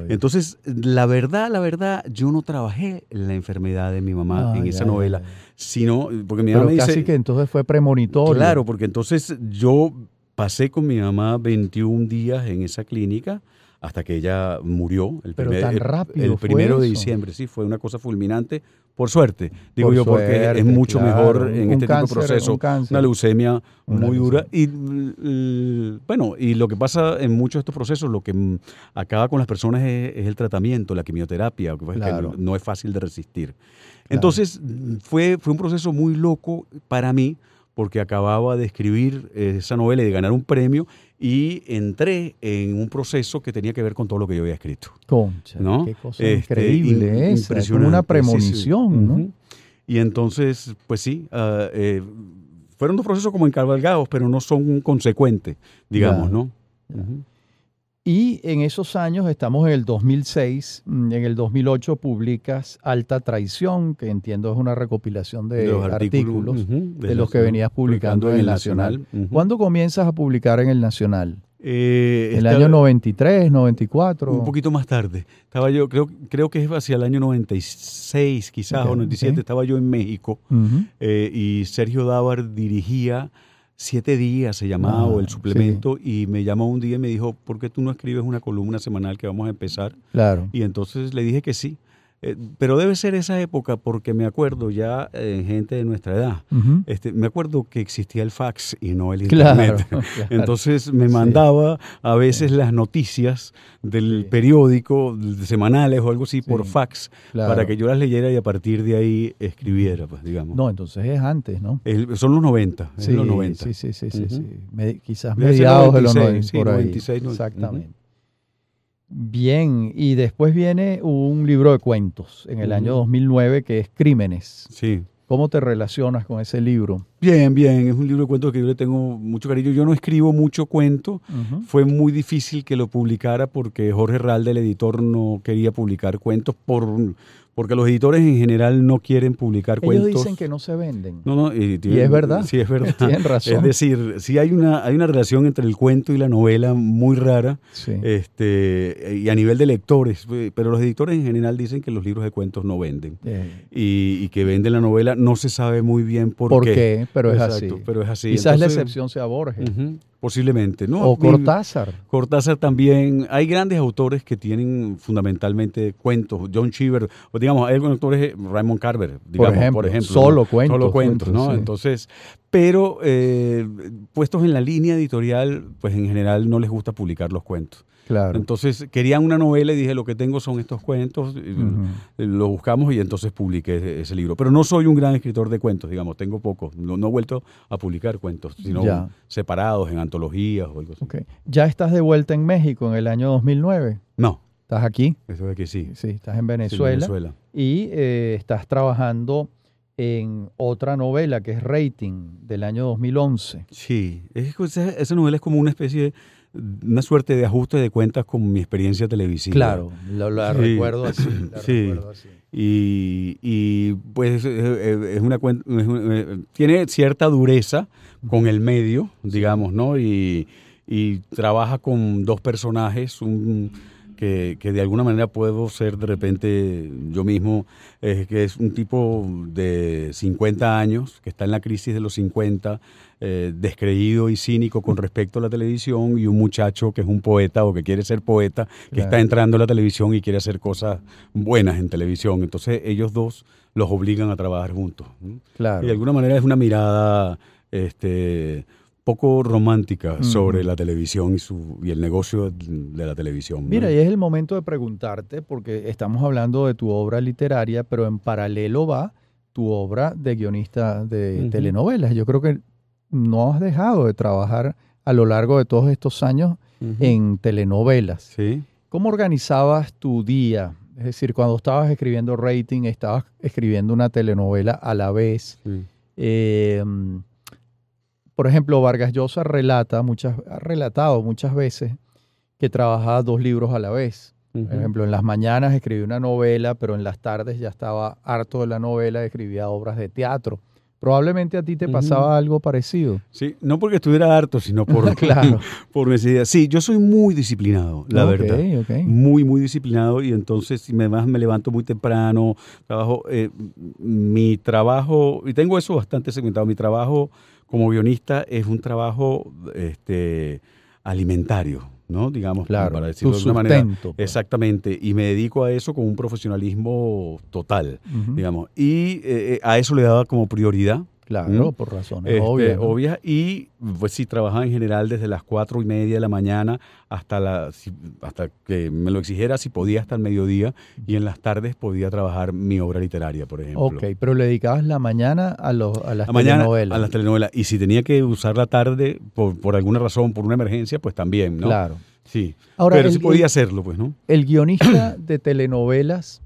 Entonces, la verdad, la verdad, yo no trabajé la enfermedad de mi mamá Ah, en esa ya, novela, ya. sino porque mi mamá Pero me casi dice, que entonces fue premonitorio. claro, porque entonces yo pasé con mi mamá 21 días en esa clínica hasta que ella murió. El Pero primer- tan el- rápido El fue primero de diciembre, sí, fue una cosa fulminante. Por suerte, digo Por yo, porque suerte, es mucho claro. mejor en Un este cáncer, tipo de proceso. un. Una leucemia Una muy dura. Y bueno, y lo que pasa en muchos de estos procesos, lo que acaba con las personas es, es el tratamiento, la quimioterapia, que, que Claro. no, no es fácil de resistir. Entonces, mm, fue, fue un proceso muy loco para mí, porque acababa de escribir eh, esa novela y de ganar un premio, y entré en un proceso que tenía que ver con todo lo que yo había escrito. Concha, ¿no? qué cosa Este, increíble in- esa. Es como una impresionante, sí, sí. premonición, ¿no? Y entonces, pues sí, ah, eh, fueron dos procesos como encabalgados, pero no son consecuentes, digamos, ¿no? Y en esos años, estamos en el 2006, mm, en el 2008 publicas Alta Traición, que entiendo es una recopilación de, los artículos, de los que venías publicando en el Nacional. ¿Cuándo comienzas a publicar en el Nacional? Eh, ¿El estaba- año 93, 94? Un poquito más tarde. Estaba yo, creo, creo que es hacia el año 96, quizás, o 97. ok. Estaba yo en México eh, y Sergio Dávar dirigía Siete Días, se llamaba, Ah, el sí. suplemento, y me llamó un día y me dijo, ¿por qué tú no escribes una columna semanal que vamos a empezar? Claro. Y entonces le dije que sí. Eh, pero debe ser esa época porque me acuerdo ya eh, gente de nuestra edad. Este, me acuerdo que existía el fax y no el internet. <laughs> claro. Entonces me Sí. mandaba a veces las noticias del Sí. periódico, semanales o algo así, por fax, claro. para que yo las leyera y a partir de ahí escribiera, pues digamos. No, entonces es antes, ¿no? El- son los 90, es los 90. sí, sí, sí. Me- quizás mediados de los 96, 90, sí, por ahí. 96, no- Exactamente. Bien, y después viene un libro de cuentos en el año Ujú. 2009 que es Crímenes. Sí. ¿Cómo te relacionas con ese libro? Bien, bien, es un libro de cuentos que yo le tengo mucho cariño. Yo no escribo mucho cuento, fue muy difícil que lo publicara porque Jorge Ralde, el editor, no quería publicar cuentos por, porque los editores en general no quieren publicar Ellos cuentos. dicen que no se venden. No, no, y, Y es verdad. Sí, es <laughs> verdad. Tienen razón. Es decir, sí hay una, hay una relación entre el cuento y la novela muy rara, Sí. este, y a nivel de lectores, eh, pero los editores en general dicen que los libros de cuentos no venden. Eh, Y, y que venden la novela, no se sabe muy bien por, ¿Por qué? Pero es Exacto, así. pero es así. Quizás la Entonces, excepción sea Borges. ujú, posiblemente, ¿no? o Cortázar. Cortázar también. Hay grandes autores que tienen fundamentalmente cuentos. John Cheever, o digamos, hay algunos autores, Raymond Carver, digamos, por ejemplo, ejemplo. solo ¿no? cuentos, Solo cuentos, cuentos, ¿no? sí. Entonces, pero eh, puestos en la línea editorial, pues en general no les gusta publicar los cuentos. Claro. Entonces, querían una novela y dije, lo que tengo son estos cuentos. Ujú. Lo buscamos y entonces publiqué ese, ese libro. Pero no soy un gran escritor de cuentos, digamos, tengo pocos. No, no he vuelto a publicar cuentos, sino Ya. separados en antologías o algo así. Ya estás de vuelta en México en el año 2009. No, Estás aquí. eso de que sí. Sí, estás en Sí, Venezuela. Venezuela. y eh, estás trabajando en otra novela que es Rating del año 2011. Sí, es esa, esa novela es como una especie de, una suerte de ajuste de cuentas con mi experiencia televisiva. Claro, lo, la Sí. recuerdo así. la <laughs> Sí. recuerdo así. Y, y, pues eh, eh, es una cuen- es un- eh, tiene cierta dureza con el medio, digamos, ¿no? Y, y trabaja con dos personajes, un, que, que de alguna manera puedo ser de repente yo mismo, eh, que es un tipo de 50 años, que está en la crisis de los 50, eh, descreído y cínico con respecto a la televisión, y un muchacho que es un poeta o que quiere ser poeta, que Claro. está entrando a la televisión y quiere hacer cosas buenas en televisión. Entonces ellos dos los obligan a trabajar juntos. Claro. Y de alguna manera es una mirada este, poco romántica sobre la televisión y, su, y el negocio de la televisión. ¿no? Mira, y es el momento de preguntarte, porque estamos hablando de tu obra literaria, pero en paralelo va tu obra de guionista de telenovelas. Yo creo que no has dejado de trabajar a lo largo de todos estos años en telenovelas. Sí. ¿Cómo organizabas tu día? Es decir, cuando estabas escribiendo Rating, estabas escribiendo una telenovela a la vez. sí. Eh, por ejemplo, Vargas Llosa relata muchas, ha relatado muchas veces que trabajaba dos libros a la vez. Por ejemplo, en las mañanas escribía una novela, pero en las tardes ya estaba harto de la novela, escribía obras de teatro. Probablemente a ti te pasaba algo parecido. Sí, no porque estuviera harto, sino por, <laughs> claro. <laughs> por necesidad. Sí, yo soy muy disciplinado, la verdad. Muy, muy disciplinado y entonces además me levanto muy temprano, trabajo, eh, mi trabajo, y tengo eso bastante segmentado, mi trabajo como guionista es un trabajo este, alimentario. ¿no? Digamos, claro, para decirlo de alguna manera. Pues. Exactamente, y me dedico a eso con un profesionalismo total, digamos. Y eh, eh, a eso le daba como prioridad. Claro, por razones este, obvias. Y pues sí, trabajaba en general desde las cuatro y media de la mañana hasta, la, hasta que me lo exigiera, si podía hasta el mediodía, y en las tardes podía trabajar mi obra literaria, por ejemplo. Ok, pero le dedicabas la mañana a, los, a las telenovelas. a las telenovelas. Y si tenía que usar la tarde por, por alguna razón, por una emergencia, pues también, ¿no? Claro. Sí. Ahora, pero sí podía hacerlo, pues, ¿no? El guionista de telenovelas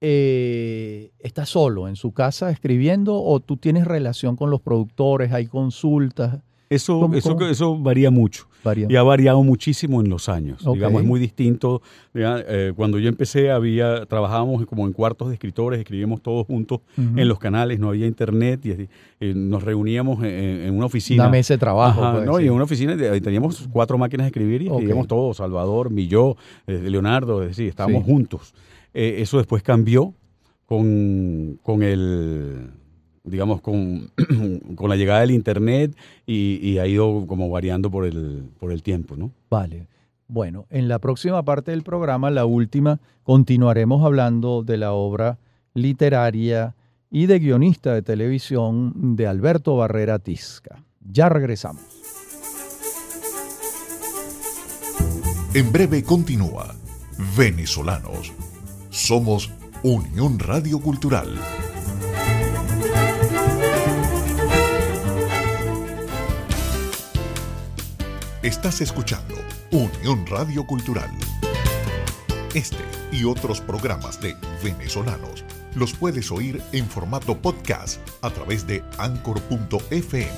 eh, está solo en su casa escribiendo o tú tienes relación con los productores, hay consultas. Eso, eso, eso varía mucho. Y ha variado muchísimo en los años. Digamos, es muy distinto. Eh, cuando yo empecé, había trabajábamos como en cuartos de escritores, escribíamos todos juntos en los canales, no había internet y, eh, nos reuníamos en, una oficina. Una mesa de trabajo. no, y en una oficina teníamos cuatro máquinas de escribir y escribíamos todos, Salvador, Milló, Leonardo, es decir, estábamos juntos. Eh, eso después cambió con, con el digamos, con, <clears throat> con, la llegada del Internet y, ha ido como variando por el, por el tiempo, ¿no? Vale. Bueno, en la próxima parte del programa, la última, continuaremos hablando de la obra literaria y de guionista de televisión de Alberto Barrera Tisca. Ya regresamos. En breve continúa Venezolanos somos Unión Radio Cultural. Estás escuchando Unión Radio Cultural. Este y otros programas de venezolanos los puedes oír en formato podcast a través de anchor.fm.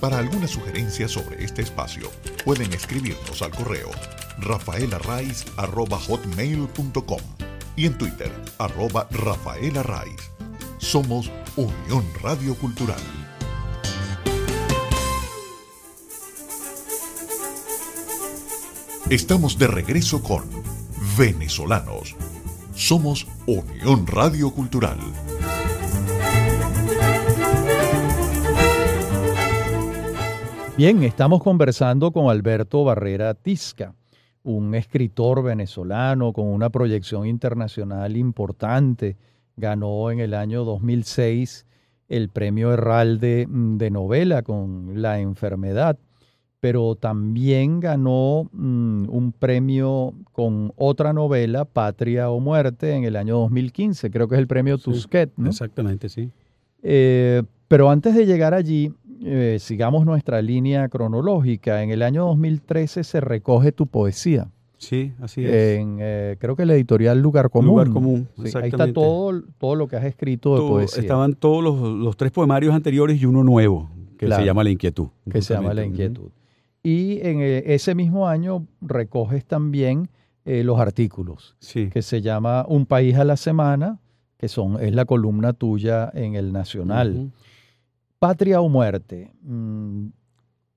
Para alguna sugerencia sobre este espacio, pueden escribirnos al correo rafaelarraiz.com y en Twitter, arroba Rafaela Raiz. Somos Unión Radio Cultural. Estamos de regreso con Venezolanos. Somos Unión Radio Cultural. Bien, estamos conversando con Alberto Barrera Tisca un escritor venezolano con una proyección internacional importante. Ganó en el año 2006 el premio Herralde mm, de novela con La enfermedad, pero también ganó mm, un premio con otra novela, Patria o Muerte, en el año 2015. Creo que es el premio Tusquet. Exactamente, sí. Eh, pero antes de llegar allí, eh, sigamos nuestra línea cronológica. En el año 2013 se recoge tu poesía. Sí, así es. En, eh, creo que la editorial Lugar Común. Lugar Común, Ahí está todo, todo lo que has escrito de poesía. Estaban todos los, tres poemarios anteriores y uno nuevo, que se llama La Inquietud. Que se llama La Inquietud. Y en eh, ese mismo año recoges también los artículos, que se llama Un País a la Semana, que son, es la columna tuya en el Nacional. Patria o muerte. Mm,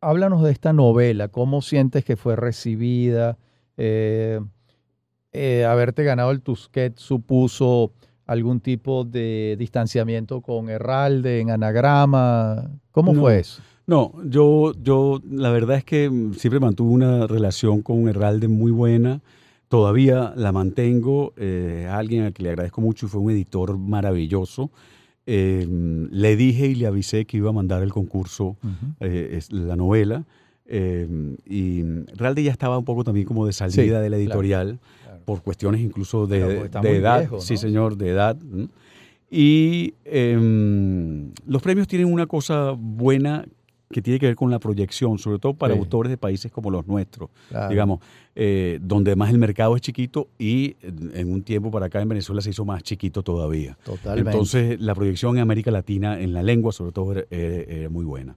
háblanos de esta novela, cómo sientes que fue recibida. Eh, eh, haberte ganado el Tusquet supuso algún tipo de distanciamiento con Herralde en anagrama. ¿Cómo fue eso? No, yo, yo la verdad es que siempre mantuve una relación con Herralde muy buena. Todavía la mantengo. Eh, alguien a quien le agradezco mucho y fue un editor maravilloso. Em, le dije y le avisé que iba a mandar el concurso, eh, la novela, em, y realmente ya estaba un poco también como de salida de la editorial, por cuestiones incluso de, edad, sí señor, de edad. Y em, los premios tienen una cosa buena que tiene que ver con la proyección, sobre todo para autores de países como los nuestros, digamos, eh, donde además el mercado es chiquito y en un tiempo para acá en Venezuela se hizo más chiquito todavía. Totalmente. Entonces la proyección en América Latina en la lengua sobre todo era, muy buena.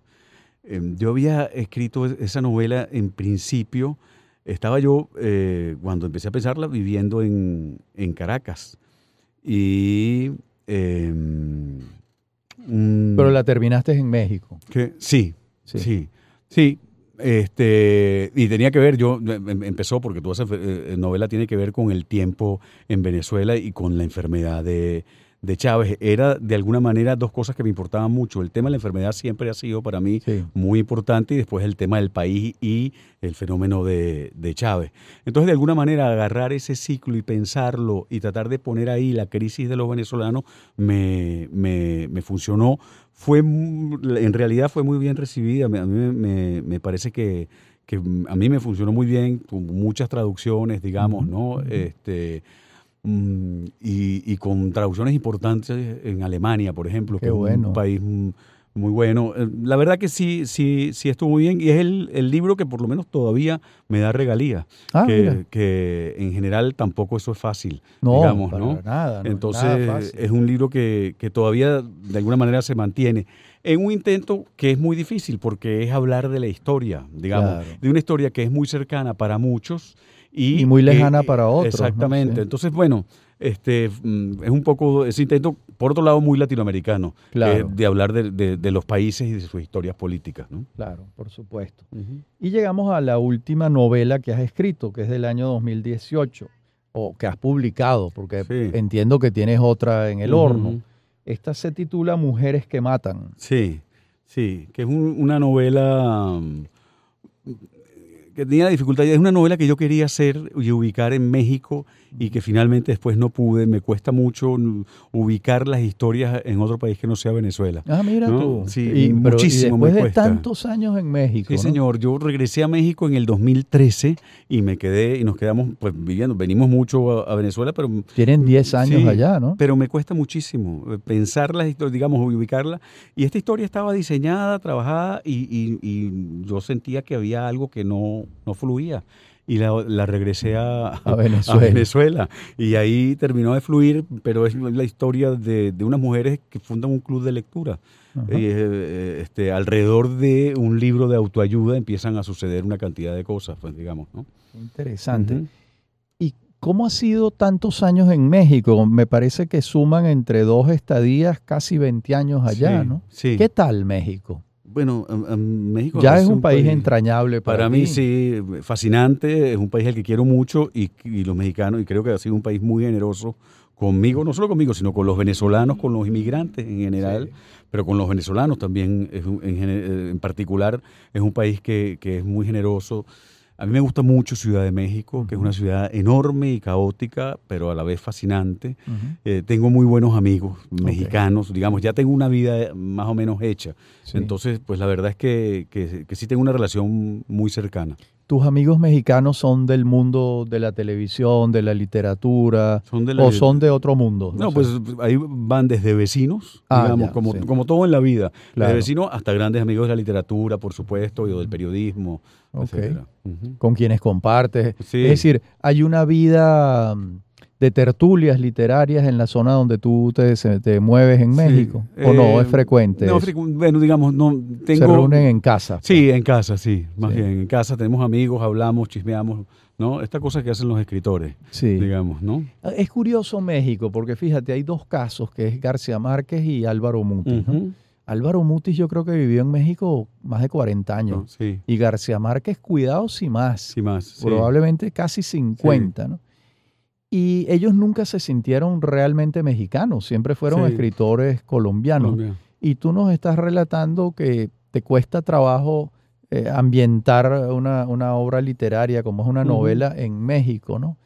em, yo había escrito esa novela en principio, estaba yo, eh, cuando empecé a pensarla, viviendo en, en Caracas. Y... em, Pero la terminaste en México. que- sí, Sí. sí. Este, y tenía que ver, yo em- empezó porque toda esa eh, novela tiene que ver con el tiempo en Venezuela y con la enfermedad de, de Chávez. Era de alguna manera dos cosas que me importaban mucho. El tema de la enfermedad siempre ha sido para mí Sí. muy importante y después el tema del país y el fenómeno de, de Chávez. Entonces, de alguna manera, agarrar ese ciclo y pensarlo y tratar de poner ahí la crisis de los venezolanos me, me- me funcionó. Fue, en realidad fue muy bien recibida. A mí me, me- parece que, que a mí me funcionó muy bien, con muchas traducciones, digamos, ¿no? Este, y, y con traducciones importantes en Alemania, por ejemplo, Qué que es bueno. un país mm, muy bueno. Eh, La verdad que sí, sí, sí estuvo muy bien y es el, el libro que por lo menos todavía me da regalía, Ah, que, que en general tampoco eso es fácil, No, digamos, para ¿no? nada. no es nada Entonces fácil. es un libro que, que todavía de alguna manera se mantiene en un intento que es muy difícil porque es hablar de la historia, digamos, Claro. de una historia que es muy cercana para muchos y, Y muy lejana para otros, ¿no? Exactamente. Sí. Entonces, bueno, este mm, es un poco ese intento, por otro lado, muy latinoamericano, Claro. eh, de hablar de, de- de los países y de sus historias políticas. ¿no? Claro, por supuesto. Y llegamos a la última novela que has escrito, que es del año 2018, o que has publicado, porque Sí. entiendo que tienes otra en el horno. Esta se titula Mujeres que matan. Sí, sí, que es un- una novela mm, que tenía dificultad. Es una novela que yo quería hacer y ubicar en México y que finalmente después no pude. Me cuesta mucho ubicar las historias en otro país que no sea Venezuela. Ah, mira ¿No? tú. Sí, y, pero- y muchísimo me después de cuesta. tantos años en México. Sí, ¿no? señor. Yo regresé a México en el 2013 y me quedé y nos quedamos pues viviendo. Venimos mucho a, a Venezuela, pero Tienen 10 años Sí, allá, ¿no? pero me cuesta muchísimo eh, pensar las historias, digamos, ubicarla. Y esta historia estaba diseñada, trabajada y, y- y yo sentía que había algo que no, no fluía. Y la, la regresé a, A Venezuela. Venezuela. Y ahí terminó de fluir, pero es la historia de, de unas mujeres que fundan un club de lectura. Eh, este, alrededor de un libro de autoayuda empiezan a suceder una cantidad de cosas, pues digamos, ¿no? Interesante. ¿Y cómo ha sido tantos años en México? Me parece que suman entre dos estadías casi 20 años allá, Sí, ¿no? Sí. ¿Qué tal México? Bueno, a- a México Ya es un país entrañable para, Para mí sí, fascinante, es un país al que quiero mucho y, y los mexicanos, y creo que ha sido un país muy generoso conmigo, no solo conmigo, sino con los venezolanos, con los inmigrantes en general, Sí. pero con los venezolanos también, en particular, es un país que, que es muy generoso. A mí me gusta mucho Ciudad de México, que es una ciudad enorme y caótica, pero a la vez fascinante. Eh, tengo muy buenos amigos mexicanos, digamos, ya tengo una vida más o menos hecha. Sí. Entonces, pues la verdad es que, que, que sí tengo una relación muy cercana. ¿Tus amigos mexicanos son del mundo de la televisión, de la literatura, Son de la- o son de otro mundo? No, sé. pues ahí van desde vecinos, Ah, digamos, ya, como, sí. como todo en la vida. Claro. Desde vecinos hasta grandes amigos de la literatura, por supuesto, y del periodismo, Ok. etcétera. Ujú. con quienes compartes. Sí. Es decir, hay una vida mm, de tertulias literarias en la zona donde tú te, te mueves en Sí, México. ¿O no? eh, ¿Es frecuente? No, frecu- bueno, digamos, no tengo... Se reúnen en casa. pues. Sí, en casa, sí, más Sí. bien. En casa tenemos amigos, hablamos, chismeamos, ¿no? Esta cosa que hacen los escritores, Sí. digamos, ¿no? Es curioso México, porque fíjate, hay dos casos, que es García Márquez y Álvaro Mutis. Álvaro Mutis yo creo que vivió en México más de 40 años. Sí, Y García Márquez, cuidados y más. sí más. sí. probablemente casi 50, ¿no? Y ellos nunca se sintieron realmente mexicanos, siempre fueron Sí. escritores colombianos. Colombia. Y tú nos estás relatando que te cuesta trabajo eh, ambientar una, una obra literaria como es una novela en México, ¿no?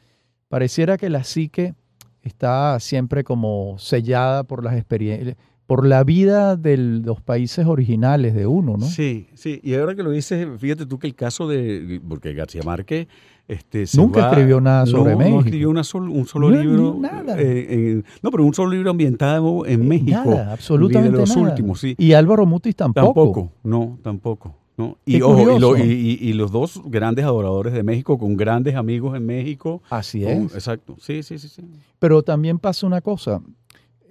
Pareciera que la psique está siempre como sellada por las experiencias, por la vida de los países originales de uno, ¿no? Sí, sí. Y ahora que lo dices, fíjate tú que el caso de. Porque García Márquez. Este, se Nunca va- escribió nada sobre no, México. No escribió una sol- un solo No, libro. nada. eh, no, pero un solo libro ambientado en México. Nada, absolutamente De los nada. últimos, sí. Y Álvaro Mutis tampoco. Tampoco, no, tampoco. ¿no? Y, ojo, y, lo- curioso. y- y- y los dos grandes adoradores de México, con grandes amigos en México. Así con- es. exacto, sí, sí, sí. sí. Pero también pasa una cosa,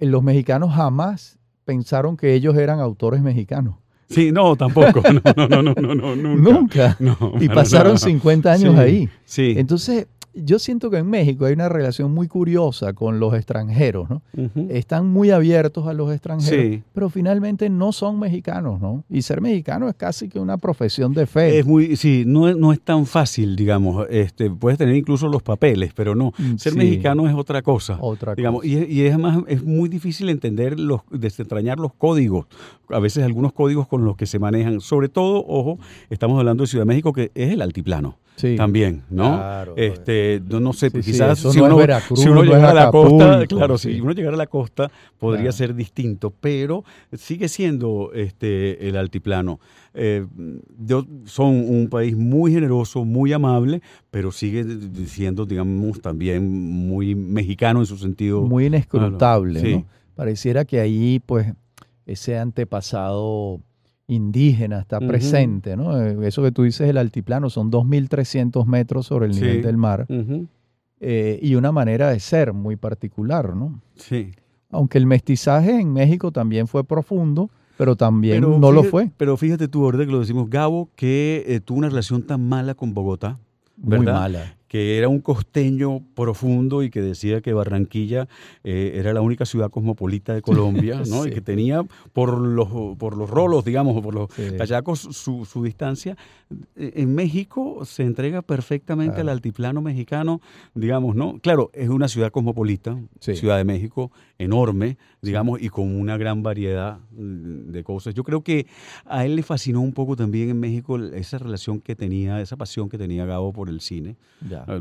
los mexicanos jamás pensaron que ellos eran autores mexicanos. Sí, no, tampoco. <laughs> No, no, no, no, no, nunca. nunca. y pasaron 50 años Sí, ahí. Sí. Entonces, yo siento que en México hay una relación muy curiosa con los extranjeros, ¿no? Están muy abiertos a los extranjeros, Sí. pero finalmente no son mexicanos, ¿no? Y ser mexicano es casi que una profesión de fe. Es muy, sí, no es, no es tan fácil, digamos. Este, puedes tener incluso los papeles, pero no. Mm, Ser sí. mexicano es otra cosa. Otra digamos, cosa. y, y es más, es muy difícil entender los, desentrañar los códigos. A veces algunos códigos con los que se manejan. Sobre todo, ojo, estamos hablando de Ciudad de México, que es el altiplano. Sí. También, ¿no? Claro. este, no, no sé, Sí, quizás si, no uno, Veracruz, si uno no es llegara a la costa, claro, sí. si uno llegara a la costa podría Claro. ser distinto, pero sigue siendo este el altiplano. Eh, yo- son un país muy generoso, muy amable, pero sigue siendo, digamos, también muy mexicano en su sentido. muy inescrutable. ¿no? Pareciera que ahí, pues, ese antepasado indígena está presente, ¿no? Eh, Eso que tú dices, el altiplano, son 2.300 metros sobre el Sí. nivel del mar eh, y una manera de ser muy particular, ¿no? Sí. Aunque el mestizaje en México también fue profundo, pero también Pero no lo fue. Pero fíjate tú, ahorita que lo decimos, Gabo, que eh, tuvo una relación tan mala con Bogotá, Muy ¿verdad? mala. Que era un costeño profundo y que decía que Barranquilla eh, era la única ciudad cosmopolita de Colombia, <laughs> ¿no? Sí. Y que tenía por los, por los rolos, digamos, o por los Sí. cachacos su, su distancia. Eh, En México se entrega perfectamente Claro. al altiplano mexicano, digamos, ¿no? Claro, es una ciudad cosmopolita, Sí. Ciudad de México, enorme, digamos, y con una gran variedad mm, de cosas. Yo creo que a él le fascinó un poco también en México esa relación que tenía, esa pasión que tenía Gabo por el cine. Ya. No,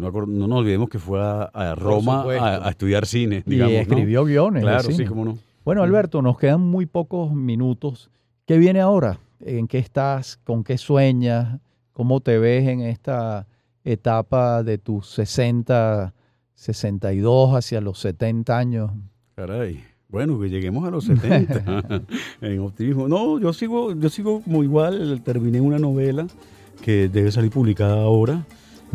nos olvidemos que fue a, a Roma a, a estudiar cine, Y digamos. ¿no? escribió guiones. de Claro, cine. sí, cómo no. Bueno, Alberto, nos quedan muy pocos minutos. ¿Qué viene ahora? ¿En qué estás? ¿Con qué sueñas? ¿Cómo te ves en esta etapa de tus 60, 62 hacia los 70 años? Caray. Bueno, que lleguemos a los 70 <laughs> en optimismo. No, yo sigo, yo sigo como igual. Terminé una novela que debe salir publicada ahora,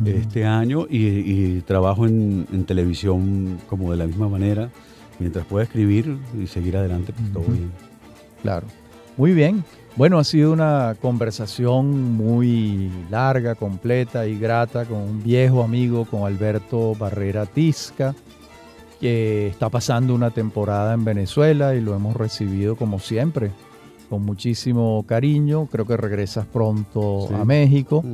este año, y, y trabajo en, en televisión como de la misma manera. Mientras pueda escribir y seguir adelante, pues todo Ujú. bien. Claro. Muy bien. Bueno, ha sido una conversación muy larga, completa y grata con un viejo amigo, con Alberto Barrera Tisca, que está pasando una temporada en Venezuela y lo hemos recibido como siempre, con muchísimo cariño. Creo que regresas pronto Sí. a México.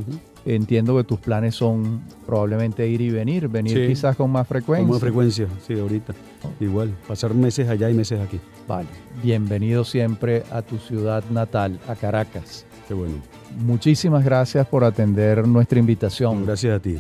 Entiendo que tus planes son probablemente ir y venir, venir Sí. quizás con más frecuencia. Con más frecuencia, sí, ahorita. Igual, pasar meses allá y meses aquí. Vale. Bienvenido siempre a tu ciudad natal, a Caracas. Qué bueno. Muchísimas gracias por atender nuestra invitación. Gracias a ti.